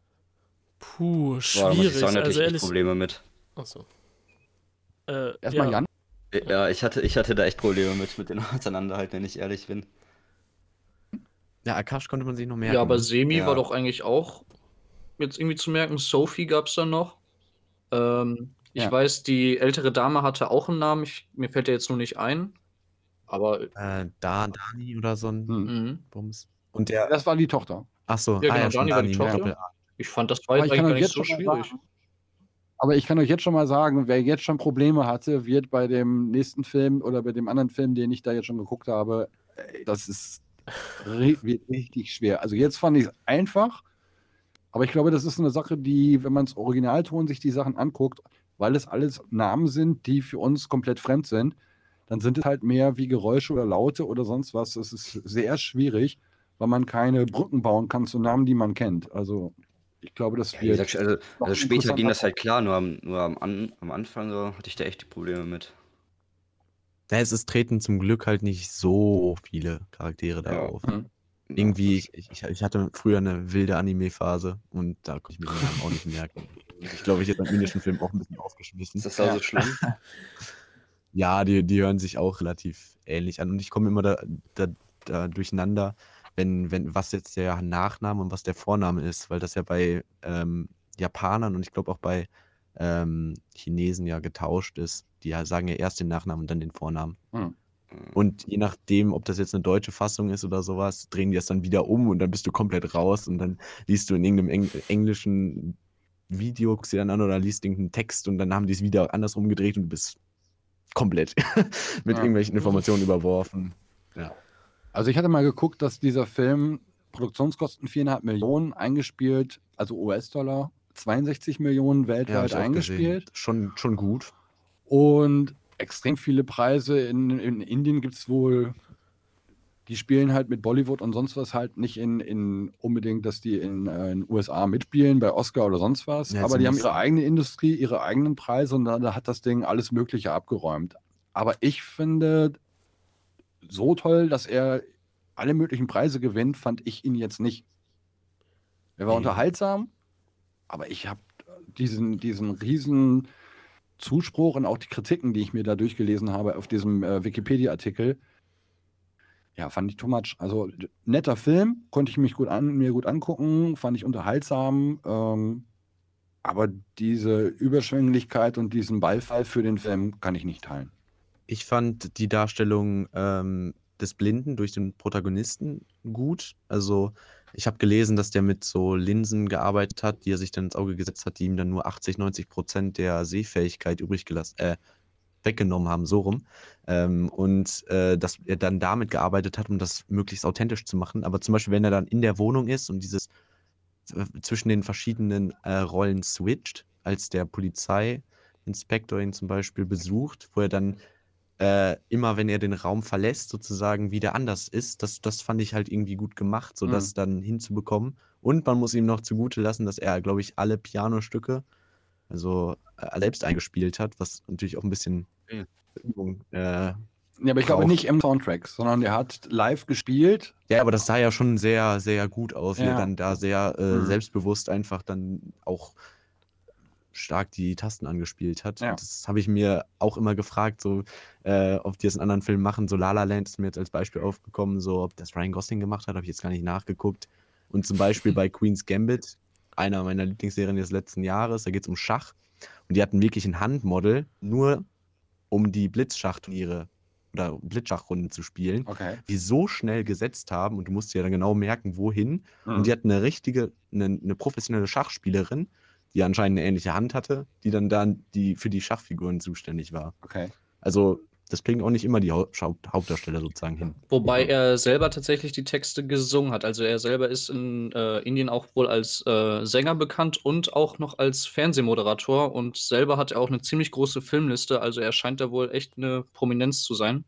Puh, Boah, da ich schwierig. sagen, da hatte also ehrlich. Probleme mit. Achso. Äh, Erstmal ja. Jan. Ja, ich hatte, ich hatte da echt Probleme mit, mit den Auseinanderhalten, wenn ich ehrlich bin. Ja, Akash konnte man sich noch merken. Ja, aber ne? Semi Ja. war doch eigentlich auch jetzt irgendwie zu merken. Sophie gab es dann noch. Ähm, ich Ja. weiß, die ältere Dame hatte auch einen Namen. Ich, mir fällt der jetzt nur nicht ein. Aber Äh, da, Dani oder so ein Hm. mhm. Bums. Und der, Das war die Tochter. ach so, Ja, ah, genau, ja, schon Dani war die mit Tochter. Ich fand, das war ich eigentlich kann gar euch nicht jetzt so schon mal schwierig. sagen, aber ich kann euch jetzt schon mal sagen, wer jetzt schon Probleme hatte, wird bei dem nächsten Film oder bei dem anderen Film, den ich da jetzt schon geguckt habe, ey, das ist wird richtig schwer. Also jetzt fand ich es einfach, aber ich glaube, das ist eine Sache, die, wenn man es Originalton sich die Sachen anguckt, weil es alles Namen sind, die für uns komplett fremd sind, dann sind es halt mehr wie Geräusche oder Laute oder sonst was. Es ist sehr schwierig, weil man keine Brücken bauen kann zu Namen, die man kennt. Also ich glaube, das Ja, wird. gesagt, also, also später ging das halt klar, nur am, nur am, An, am Anfang so hatte ich da echt die Probleme mit. Ja, es ist treten zum Glück halt nicht so viele Charaktere da Ja. auf. Mhm. Irgendwie, ich, ich, ich hatte früher eine wilde Anime-Phase und da konnte ich mir den Namen auch nicht merken. Ich glaube, ich hätte beim indischen Film auch ein bisschen aufgeschmissen. Ist das da Ja. so schlimm? Ja, die, die hören sich auch relativ ähnlich an und ich komme immer da, da, da durcheinander, wenn, wenn, was jetzt der Nachname und was der Vorname ist, weil das ja bei ähm, Japanern und ich glaube auch bei ähm, Chinesen ja getauscht ist. Die sagen ja erst den Nachnamen und dann den Vornamen. Und je nachdem, ob das jetzt eine deutsche Fassung ist oder sowas, drehen die das dann wieder um und dann bist du komplett raus und dann liest du in irgendeinem Eng englischen Video, guckst dir dann an oder liest irgendeinen Text und dann haben die es wieder andersrum gedreht und du bist komplett mit Ja. irgendwelchen Informationen überworfen. Also ich hatte mal geguckt, dass dieser Film Produktionskosten 4,5 Millionen eingespielt, also US-Dollar, 62 Millionen Ja, weltweit auch eingespielt. gesehen. Schon, schon gut. Und extrem viele Preise. In, in Indien gibt es wohl, die spielen halt mit Bollywood und sonst was halt nicht in, in unbedingt, dass die in den USA mitspielen, bei Oscar oder sonst was. Ja, Aber die haben ihre eigene Industrie, ihre eigenen Preise und da, da hat das Ding alles Mögliche abgeräumt. Aber ich finde so toll, dass er alle möglichen Preise gewinnt, fand ich ihn jetzt nicht. Er war Nee. unterhaltsam, aber ich habe diesen, diesen riesen Zuspruch und auch die Kritiken, die ich mir da durchgelesen habe auf diesem äh, Wikipedia-Artikel, ja, fand ich too much. Also netter Film, konnte ich mich gut an, mir gut angucken, fand ich unterhaltsam, ähm, aber diese Überschwänglichkeit und diesen Beifall für den Film kann ich nicht teilen. Ich fand die Darstellung ähm, des Blinden durch den Protagonisten gut. Also ich habe gelesen, dass der mit so Linsen gearbeitet hat, die er sich dann ins Auge gesetzt hat, die ihm dann nur 80, 90 Prozent der Sehfähigkeit übrig gelassen, äh, weggenommen haben, so rum. Ähm, und äh, dass er dann damit gearbeitet hat, um das möglichst authentisch zu machen. Aber zum Beispiel, wenn er dann in der Wohnung ist und dieses äh, zwischen den verschiedenen äh, Rollen switcht, als der Polizeiinspektor ihn zum Beispiel besucht, wo er dann äh, immer, wenn er den Raum verlässt, sozusagen wieder anders ist. Das, das fand ich halt irgendwie gut gemacht, so Mhm. das dann hinzubekommen. Und man muss ihm noch zugute lassen, dass er, glaube ich, alle Pianostücke, also äh, selbst eingespielt hat, was natürlich auch ein bisschen Mhm. Übung. Äh, Ja, aber ich glaube nicht im Soundtrack, sondern der hat live gespielt. ja, aber das sah ja schon sehr, sehr gut aus, wie er Ja. dann da sehr äh, Mhm. selbstbewusst einfach dann auch stark die Tasten angespielt hat. Ja. Das habe ich mir auch immer gefragt, so äh, ob die das in anderen Filmen machen. So La La Land ist mir jetzt als Beispiel aufgekommen, so ob das Ryan Gosling gemacht hat, habe ich jetzt gar nicht nachgeguckt. Und zum Beispiel bei Queen's Gambit, einer meiner Lieblingsserien des letzten Jahres, da geht es um Schach. Und die hatten wirklich ein Handmodel, nur um die Blitzschachturniere oder Blitzschachrunden zu spielen Okay. die so schnell gesetzt haben und du musst ja dann genau merken, wohin. Und die hatten eine richtige, eine, eine professionelle Schachspielerin, die anscheinend eine ähnliche Hand hatte, die dann da die, für die Schachfiguren zuständig war. Okay. Also das kriegen auch nicht immer die Hau Haupt Hauptdarsteller sozusagen hin. Wobei er selber tatsächlich die Texte gesungen hat. Also er selber ist in äh, Indien auch wohl als äh, Sänger bekannt und auch noch als Fernsehmoderator und selber hat er auch eine ziemlich große Filmliste. Also er scheint da wohl echt eine Prominenz zu sein.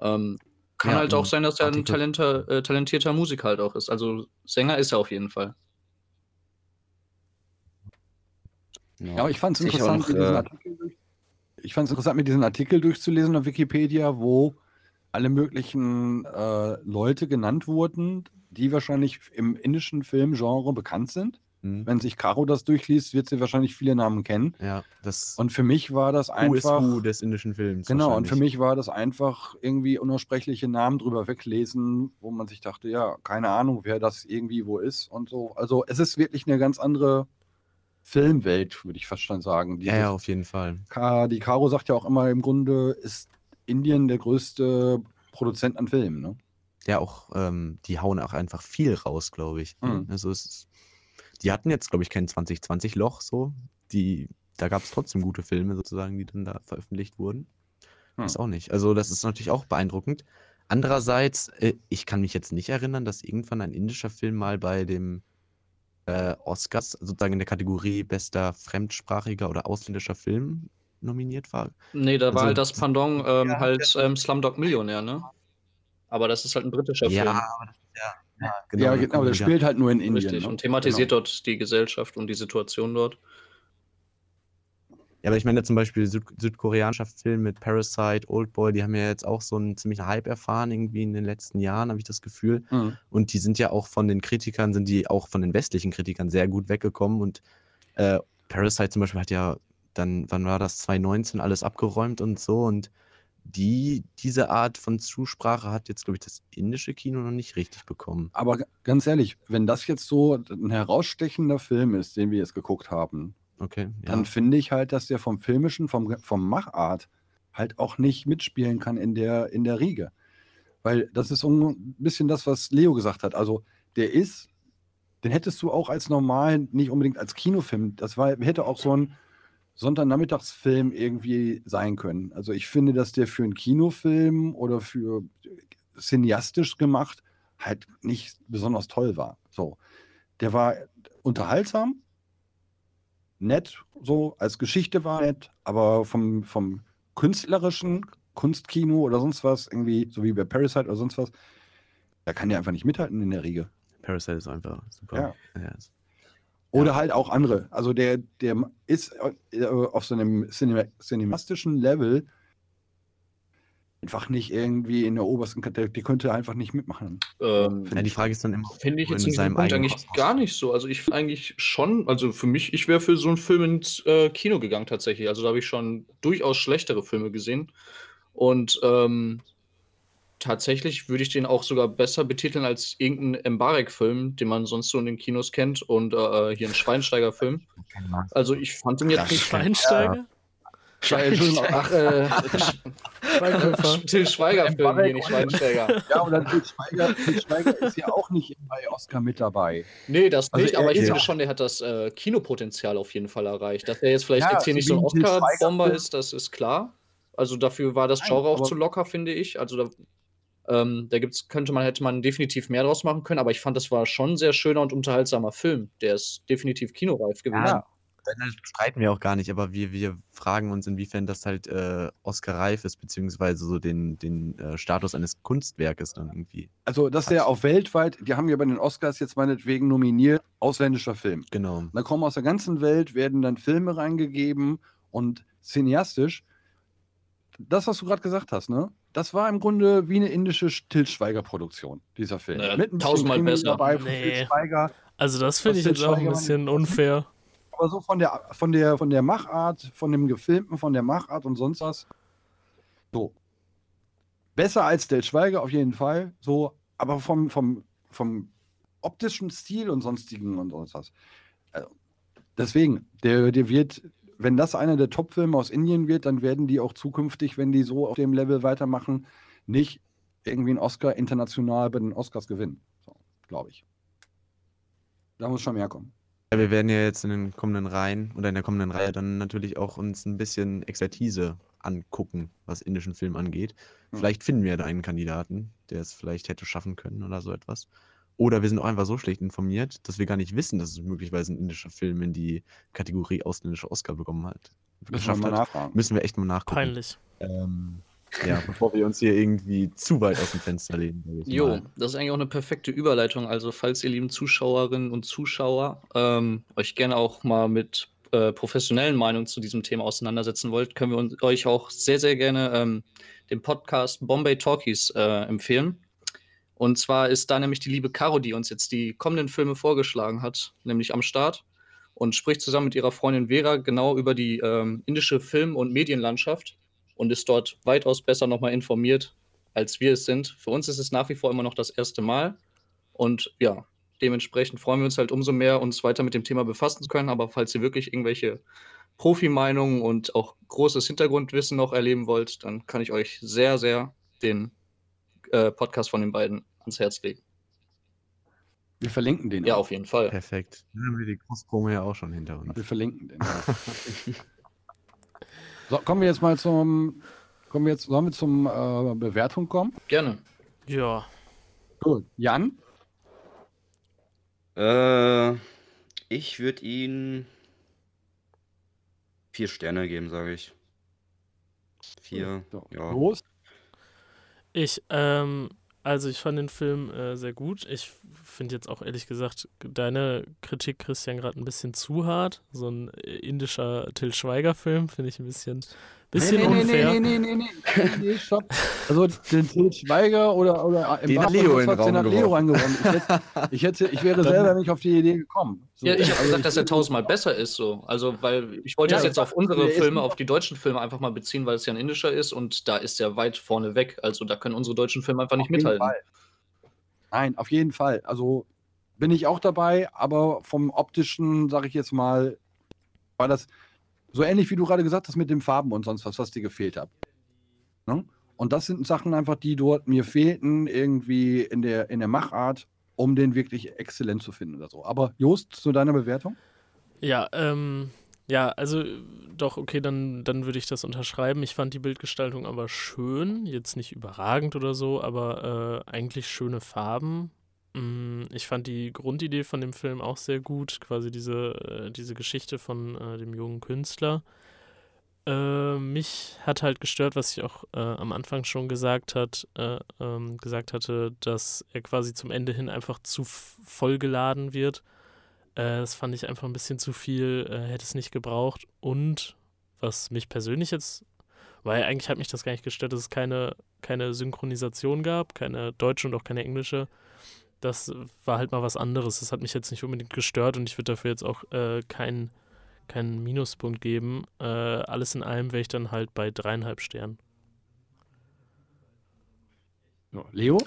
Ähm, kann Ja, halt auch im sein, dass er ein talenter, äh, talentierter Musiker halt auch ist. Also Sänger ist er auf jeden Fall. Ja, aber ich fand es interessant, noch, mir diesen äh, Artikel durch, ich fand's interessant, mir diesen Artikel durchzulesen auf Wikipedia, wo alle möglichen äh, Leute genannt wurden, die wahrscheinlich im indischen Filmgenre bekannt sind. Hm? Wenn sich Caro das durchliest, wird sie wahrscheinlich viele Namen kennen. Ja, das Und für mich war das einfach. Who des indischen Films. Genau, und für mich war das einfach irgendwie unaussprechliche Namen drüber weglesen, wo man sich dachte, ja, keine Ahnung, wer das irgendwie wo ist und so. Also es ist wirklich eine ganz andere Filmwelt, würde ich fast schon sagen. Ja, ja, auf jeden Fall. Die Caro sagt ja auch immer, im Grunde ist Indien der größte Produzent an Filmen. Ne? Ja, auch, ähm, die hauen auch einfach viel raus, glaube ich. Mhm. Also es die hatten jetzt, glaube ich, kein 2020-Loch so. Die, da gab es trotzdem gute Filme sozusagen, die dann da veröffentlicht wurden. Hm. Ist auch nicht. Also das ist natürlich auch beeindruckend. Andererseits, äh, ich kann mich jetzt nicht erinnern, dass irgendwann ein indischer Film mal bei dem äh, Oscars, sozusagen in der Kategorie bester fremdsprachiger oder ausländischer Film nominiert war. Nee, da war Also- halt das Pendant ähm, Ja, halt ähm, Slumdog Millionär, ne? Aber das ist halt ein britischer Film. aber das ist ja, ja, ja, dann genau, der spielt halt nur in Indien. Richtig, ne? und thematisiert Genau. dort die Gesellschaft und die Situation dort. Ja, aber ich meine zum Beispiel Süd südkoreanischer Film mit Parasite, Oldboy, die haben ja jetzt auch so einen ziemlichen Hype erfahren, irgendwie in den letzten Jahren, habe ich das Gefühl. Mhm. Und die sind ja auch von den Kritikern, sind die auch von den westlichen Kritikern sehr gut weggekommen. Und äh, Parasite zum Beispiel hat ja dann, wann war das, 2019 alles abgeräumt und so. Und die, diese Art von Zusprache hat jetzt, glaube ich, das indische Kino noch nicht richtig bekommen. Aber ganz ehrlich, wenn das jetzt so ein herausstechender Film ist, den wir jetzt geguckt haben, Okay, ja. dann finde ich halt, dass der vom Filmischen, vom, vom Machart halt auch nicht mitspielen kann in der, in der Riege. Weil das ist ein bisschen das, was Leo gesagt hat. Also der ist, den hättest du auch als normal, nicht unbedingt als Kinofilm, das war, hätte auch so ein Sonntagnachmittagsfilm irgendwie sein können. Also ich finde, dass der für einen Kinofilm oder für cineastisch gemacht halt nicht besonders toll war. So. Der war unterhaltsam, nett, so, als Geschichte war nett, aber vom, vom künstlerischen Kunstkino oder sonst was, irgendwie, so wie bei Parasite oder sonst was, da kann der einfach nicht mithalten in der Regel. Parasite ist einfach super. Ja. ist- Oder halt auch andere. Also der, der ist äh, auf so einem cinema cinemastischen Level einfach nicht irgendwie in der obersten Kategorie. Die könnte einfach nicht mitmachen. Ähm, Ja, die Frage ist dann immer, Finde ich jetzt in in seinem diesem Punkt eigenen eigentlich Kosmos. gar nicht so. Also ich finde eigentlich schon, also für mich, ich wäre für so einen Film ins äh, Kino gegangen tatsächlich. Also da habe ich schon durchaus schlechtere Filme gesehen. Und ähm, tatsächlich würde ich den auch sogar besser betiteln als irgendeinen Mbarek-Film, den man sonst so in den Kinos kennt. Und äh, hier ein Schweinsteiger-Film. Also ich fand ihn jetzt nicht. Schweinsteiger? Entschuldigung, ach, äh, Schweighöfer. Till Schweiger-Film, hier nicht Schweinsteiger. Ja, und dann Til Schweiger, Til Schweiger ist ja auch nicht bei Oscar mit dabei. Nee, das Also nicht, er aber ich finde ja- schon, der hat das äh, Kinopotenzial auf jeden Fall erreicht. Dass er jetzt vielleicht Ja, jetzt hier nicht so ein Oscar-Bomber ist, das ist klar. Also dafür war das Nein, Genre auch aber- zu locker, finde ich. Also da, ähm, da gibt's, könnte man, hätte man definitiv mehr draus machen können, aber ich fand, das war schon ein sehr schöner und unterhaltsamer Film. Der ist definitiv kinoreif gewesen. Ja, Das streiten wir auch gar nicht, aber wir, wir fragen uns, inwiefern das halt äh, Oscar-reif ist, beziehungsweise so den, den äh, Status eines Kunstwerkes dann irgendwie. also dass der auch weltweit, die haben ja bei den Oscars jetzt meinetwegen nominiert, ausländischer Film. Genau. Und da kommen aus der ganzen Welt, werden dann Filme reingegeben und cineastisch. Das, was du gerade gesagt hast, ne? Das war im Grunde wie eine indische Til Schweiger-Produktion, dieser Film. Naja, Mit ein bisschen tausendmal besser. dabei von Nee. Also das finde ich jetzt auch ein bisschen unfair. Aber so von der, von der, von der Machart, von dem Gefilmten, von der Machart und sonst was. So. Besser als Del Schweiger auf jeden Fall. So, aber vom, vom, vom optischen Stil und sonstigen und sonst was. Also, deswegen, der, der wird, wenn das einer der Top-Filme aus Indien wird, dann werden die auch zukünftig, wenn die so auf dem Level weitermachen, nicht irgendwie einen Oscar international bei den Oscars gewinnen. So, glaube ich. Da muss schon mehr kommen. Ja, wir werden ja jetzt in den kommenden Reihen oder in der kommenden Reihe dann natürlich auch uns ein bisschen Expertise angucken, was indischen Film angeht. Hm. Vielleicht finden wir da einen Kandidaten, der es vielleicht hätte schaffen können oder so etwas. Oder wir sind auch einfach so schlecht informiert, dass wir gar nicht wissen, dass es möglicherweise ein indischer Film in die Kategorie ausländischer Oscar bekommen hat. Müssen wir geschafft mal hat. nachfragen. Müssen wir echt mal nachgucken. Peinlich. Ähm, ja, bevor wir uns hier irgendwie zu weit aus dem Fenster lehnen. Jo, mal. das ist eigentlich auch eine perfekte Überleitung. Also, falls ihr lieben Zuschauerinnen und Zuschauer ähm, euch gerne auch mal mit äh, professionellen Meinungen zu diesem Thema auseinandersetzen wollt, können wir uns, euch auch sehr, sehr gerne ähm, den Podcast Bombay Talkies äh, empfehlen. Und zwar ist da nämlich die liebe Caro, die uns jetzt die kommenden Filme vorgeschlagen hat, nämlich am Start und spricht zusammen mit ihrer Freundin Vera genau über die ähm, indische Film- und Medienlandschaft und ist dort weitaus besser nochmal informiert, als wir es sind. Für uns ist es nach wie vor immer noch das erste Mal. Und ja, dementsprechend freuen wir uns halt umso mehr, uns weiter mit dem Thema befassen zu können. Aber falls ihr wirklich irgendwelche Profi-Meinungen und auch großes Hintergrundwissen noch erleben wollt, dann kann ich euch sehr, sehr den äh, Podcast von den beiden ans Herz legen. Wir verlinken den. Ja, auch. auf jeden Fall. Perfekt. Dann haben wir die Großpromo ja auch schon hinter uns. Wir verlinken den. so, kommen wir jetzt mal zum. Kommen wir jetzt, sollen wir zum äh, Bewertung kommen? Gerne. Ja. Gut. Jan? Äh, ich würde ihn vier Sterne geben, sage ich. Vier. So, Ja. Los. Ich, ähm, also ich fand den Film äh, sehr gut. Ich finde jetzt auch ehrlich gesagt deine Kritik, Christian, gerade ein bisschen zu hart. So ein äh, indischer Till Schweiger-Film finde ich ein bisschen, bisschen unfair. Nee, nee, nee, nee, nee, nee, stopp. Also den Til Schweiger oder, oder Den hat Leo in den hat Leo geworfen. reingeworfen. Ich, hätte, ich, hätte, ich wäre selber nicht auf die Idee gekommen. So, Ja, ich habe also gesagt, dass er tausendmal besser ist, so. Also, weil ich wollte Ja, das jetzt auf unsere Filme, auf die deutschen Filme einfach mal beziehen, weil es ja ein indischer ist und da ist er weit vorne weg. Also, da können unsere deutschen Filme einfach nicht Auf jeden mithalten. Fall. Nein, auf jeden Fall. Also bin ich auch dabei, aber vom optischen, sage ich jetzt mal, war das so ähnlich wie du gerade gesagt hast mit den Farben und sonst was, was dir gefehlt hat. Ne? Und das sind Sachen einfach, die dort mir fehlten, irgendwie in der, in der Machart, um den wirklich exzellent zu finden oder so. Aber Jost, zu deiner Bewertung? Ja, ähm, ja, also doch, okay, dann, dann würde ich das unterschreiben. Ich fand die Bildgestaltung aber schön, jetzt nicht überragend oder so, aber äh, eigentlich schöne Farben. Mm, Ich fand die Grundidee von dem Film auch sehr gut, quasi diese, äh, diese Geschichte von äh, dem jungen Künstler. Äh, mich hat halt gestört, was ich auch äh, am Anfang schon gesagt hat, äh, ähm, gesagt hatte, dass er quasi zum Ende hin einfach zu vollgeladen wird. Äh, das fand ich einfach ein bisschen zu viel, hätte es nicht gebraucht. Und was mich persönlich jetzt, weil eigentlich hat mich das gar nicht gestört, dass es keine, keine Synchronisation gab, keine deutsche und auch keine englische. Das war halt mal was anderes. Das hat mich jetzt nicht unbedingt gestört und ich würde dafür jetzt auch äh, keinen keinen Minuspunkt geben. Äh, alles in allem wäre ich dann halt bei dreieinhalb Sternen. Leo?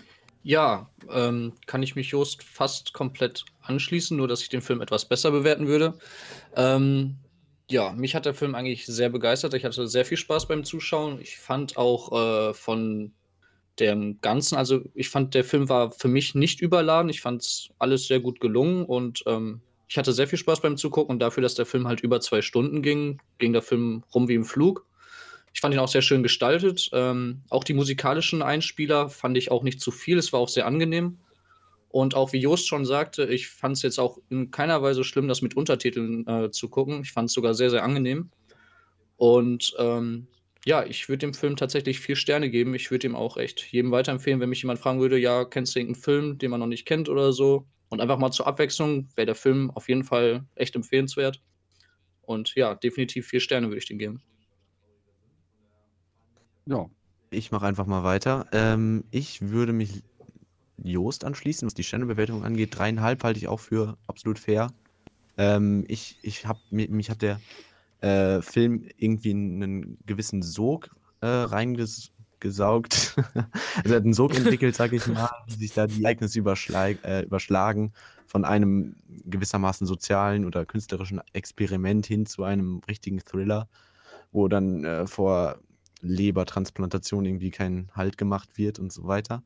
Ja, ähm, kann ich mich Jost fast komplett anschließen, nur dass ich den Film etwas besser bewerten würde. Ähm, ja, mich hat der Film eigentlich sehr begeistert. Ich hatte sehr viel Spaß beim Zuschauen. Ich fand auch äh, von dem Ganzen, also ich fand, der Film war für mich nicht überladen. Ich fand es alles sehr gut gelungen und ähm, ich hatte sehr viel Spaß beim Zugucken und dafür, dass der Film halt über zwei Stunden ging, ging der Film rum wie im Flug. Ich fand ihn auch sehr schön gestaltet. Ähm, auch die musikalischen Einspieler fand ich auch nicht zu viel. Es war auch sehr angenehm. Und auch wie Jost schon sagte, ich fand es jetzt auch in keiner Weise schlimm, das mit Untertiteln äh, zu gucken. Ich fand es sogar sehr, sehr angenehm. Und ähm, ja, ich würde dem Film tatsächlich vier Sterne geben. Ich würde ihm auch echt jedem weiterempfehlen, wenn mich jemand fragen würde, ja, kennst du irgendeinen Film, den man noch nicht kennt oder so? Und einfach mal zur Abwechslung wäre der Film auf jeden Fall echt empfehlenswert. Und ja, definitiv vier Sterne würde ich dem geben. Ja. Ich mache einfach mal weiter. Ähm, ich würde mich Joost anschließen, was die Sternebewertung angeht. Dreieinhalb halte ich auch für absolut fair. Ähm, ich, ich hab, mi- mich hat der äh, Film irgendwie einen gewissen Sog äh, reingesaugt. also er hat einen Sog entwickelt, sage ich mal, wie sich da die Ereignisse äh, überschlagen von einem gewissermaßen sozialen oder künstlerischen Experiment hin zu einem richtigen Thriller, wo dann äh, vor Lebertransplantation irgendwie kein Halt gemacht wird und so weiter.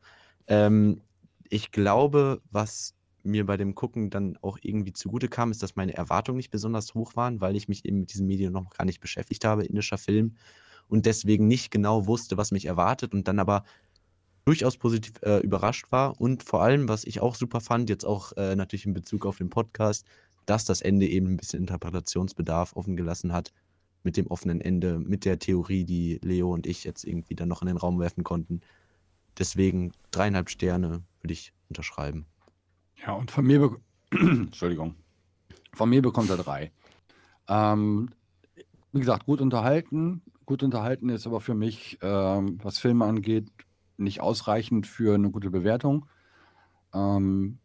Ähm, ich glaube, was mir bei dem Gucken dann auch irgendwie zugute kam, ist, dass meine Erwartungen nicht besonders hoch waren, weil ich mich eben mit diesem Medium noch gar nicht beschäftigt habe, indischer Film, und deswegen nicht genau wusste, was mich erwartet und dann aber durchaus positiv äh, überrascht war und vor allem, was ich auch super fand, jetzt auch äh, natürlich in Bezug auf den Podcast, dass das Ende eben ein bisschen Interpretationsbedarf offen gelassen hat mit dem offenen Ende, mit der Theorie, die Leo und ich jetzt irgendwie dann noch in den Raum werfen konnten. Deswegen dreieinhalb Sterne würde ich unterschreiben. Ja, und von mir, Entschuldigung, von mir bekommt er drei. Ähm, wie gesagt, gut unterhalten. Gut unterhalten ist aber für mich, ähm, was Filme angeht, nicht ausreichend für eine gute Bewertung. Ähm,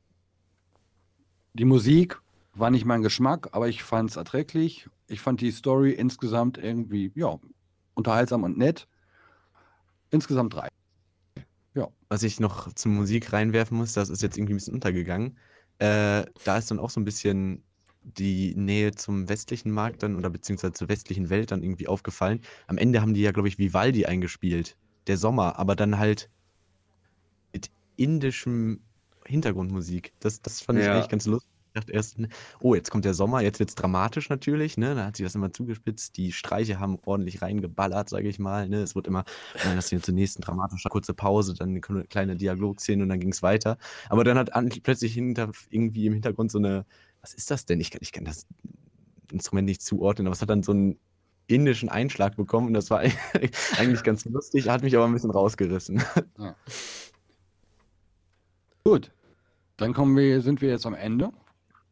die Musik war nicht mein Geschmack, aber ich fand es erträglich. Ich fand die Story insgesamt irgendwie, ja, unterhaltsam und nett. Insgesamt drei. Was ich noch zur Musik reinwerfen muss, das ist jetzt irgendwie ein bisschen untergegangen. Äh, da ist dann auch so ein bisschen die Nähe zum westlichen Markt dann oder beziehungsweise zur westlichen Welt dann irgendwie aufgefallen. Am Ende haben die ja, glaube ich, Vivaldi eingespielt, der Sommer, aber dann halt mit indischem Hintergrundmusik. Das, das fand ich Ja. eigentlich ganz lustig. Dachte erst, ne, oh, jetzt kommt der Sommer, jetzt wird es dramatisch natürlich, ne? Da hat sich das immer zugespitzt. Die Streiche haben ordentlich reingeballert, sage ich mal. Ne? Es wird immer, dann hast du jetzt zur nächsten dramatischer kurze Pause, dann eine kle- kleine Dialogszene und dann ging es weiter. Aber dann hat plötzlich hinter, irgendwie im Hintergrund so eine, was ist das denn? Ich, kann- ich kann das Instrument nicht zuordnen, aber es hat dann so einen indischen Einschlag bekommen und das war eigentlich ganz lustig, hat mich aber ein bisschen rausgerissen. Gut, dann kommen wir, sind wir jetzt am Ende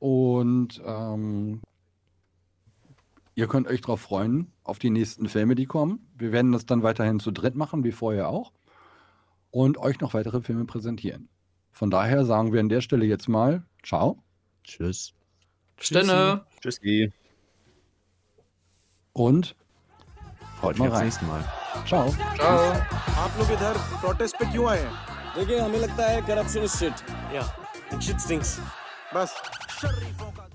und ähm, ihr könnt euch darauf freuen, auf die nächsten Filme, die kommen. Wir werden das dann weiterhin zu dritt machen, wie vorher auch, und euch noch weitere Filme präsentieren. Von daher sagen wir an der Stelle jetzt mal Ciao Tschüss. Stenne! Tschüssi. und Freut mal mich aufs rein. nächste Mal. Ciao. Ciao! आप लोग इधर प्रोटेस्ट पे क्यों आए हैं देखिए हमें लगता है corruption is shit Ja. Shit stinks बस। शरीफों का